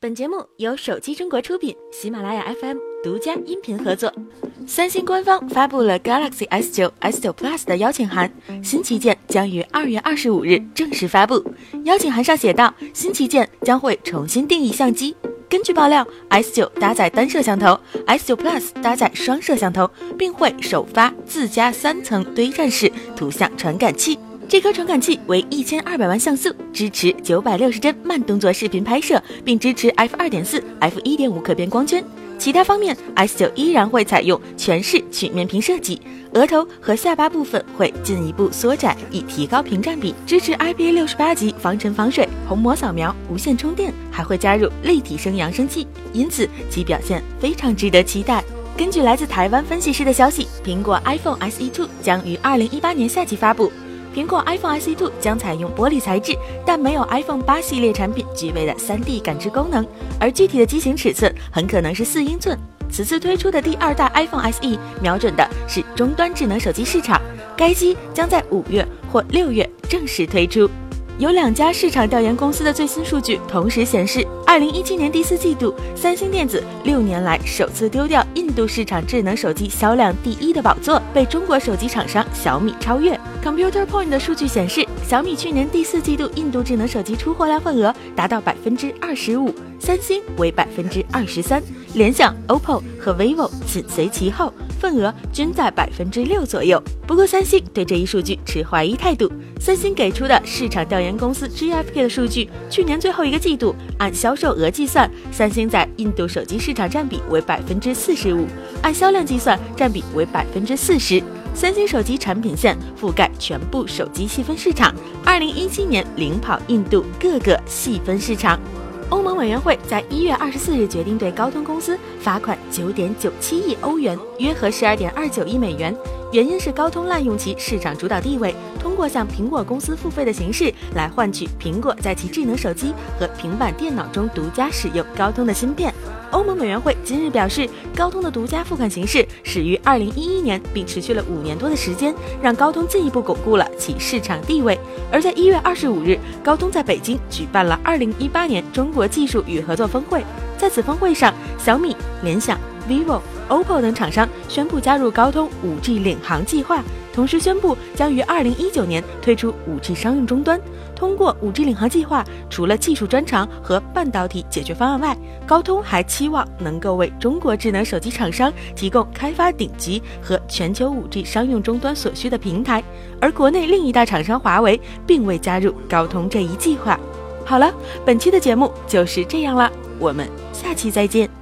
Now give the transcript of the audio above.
本节目由手机中国出品，喜马拉雅 FM 独家音频合作。三星官方发布了 Galaxy S9、S9 Plus 的邀请函，新旗舰将于二月二十五日正式发布。邀请函上写道，新旗舰将会重新定义相机。根据爆料，S9 搭载单摄像头，S9 Plus 搭载双摄像头，并会首发自家三层堆栈式图像传感器。这颗传感器为一千二百万像素，支持九百六十帧慢动作视频拍摄，并支持 f 二点四、f 一点五可变光圈。其他方面，S 九依然会采用全视曲面屏设计，额头和下巴部分会进一步缩窄，以提高屏占比。支持 IP 六十八级防尘防水、虹膜扫描、无线充电，还会加入立体声扬声器，因此其表现非常值得期待。根据来自台湾分析师的消息，苹果 iPhone SE Two 将于二零一八年夏季发布。苹果 iPhone SE 2将采用玻璃材质，但没有 iPhone 八系列产品具备的 3D 感知功能，而具体的机型尺寸很可能是四英寸。此次推出的第二代 iPhone SE 瞄准的是终端智能手机市场，该机将在五月或六月正式推出。有两家市场调研公司的最新数据同时显示，二零一七年第四季度，三星电子六年来首次丢掉印度市场智能手机销量第一的宝座，被中国手机厂商小米超越。Computer Point 的数据显示，小米去年第四季度印度智能手机出货量份额达到百分之二十五，三星为百分之二十三，联想、OPPO 和 vivo 紧随其后。份额均在百分之六左右。不过，三星对这一数据持怀疑态度。三星给出的市场调研公司 GfK 的数据，去年最后一个季度按销售额计算，三星在印度手机市场占比为百分之四十五；按销量计算，占比为百分之四十。三星手机产品线覆盖全部手机细分市场，二零一七年领跑印度各个细分市场。欧盟委员会在一月二十四日决定对高通公司罚款九点九七亿欧元，约合十二点二九亿美元。原因是高通滥用其市场主导地位，通过向苹果公司付费的形式来换取苹果在其智能手机和平板电脑中独家使用高通的芯片。欧盟委员会今日表示，高通的独家付款形式始于二零一一年，并持续了五年多的时间，让高通进一步巩固了其市场地位。而在一月二十五日，高通在北京举办了二零一八年中国技术与合作峰会，在此峰会上，小米、联想、vivo。OPPO 等厂商宣布加入高通 5G 领航计划，同时宣布将于2019年推出 5G 商用终端。通过 5G 领航计划，除了技术专长和半导体解决方案外，高通还期望能够为中国智能手机厂商提供开发顶级和全球 5G 商用终端所需的平台。而国内另一大厂商华为并未加入高通这一计划。好了，本期的节目就是这样了，我们下期再见。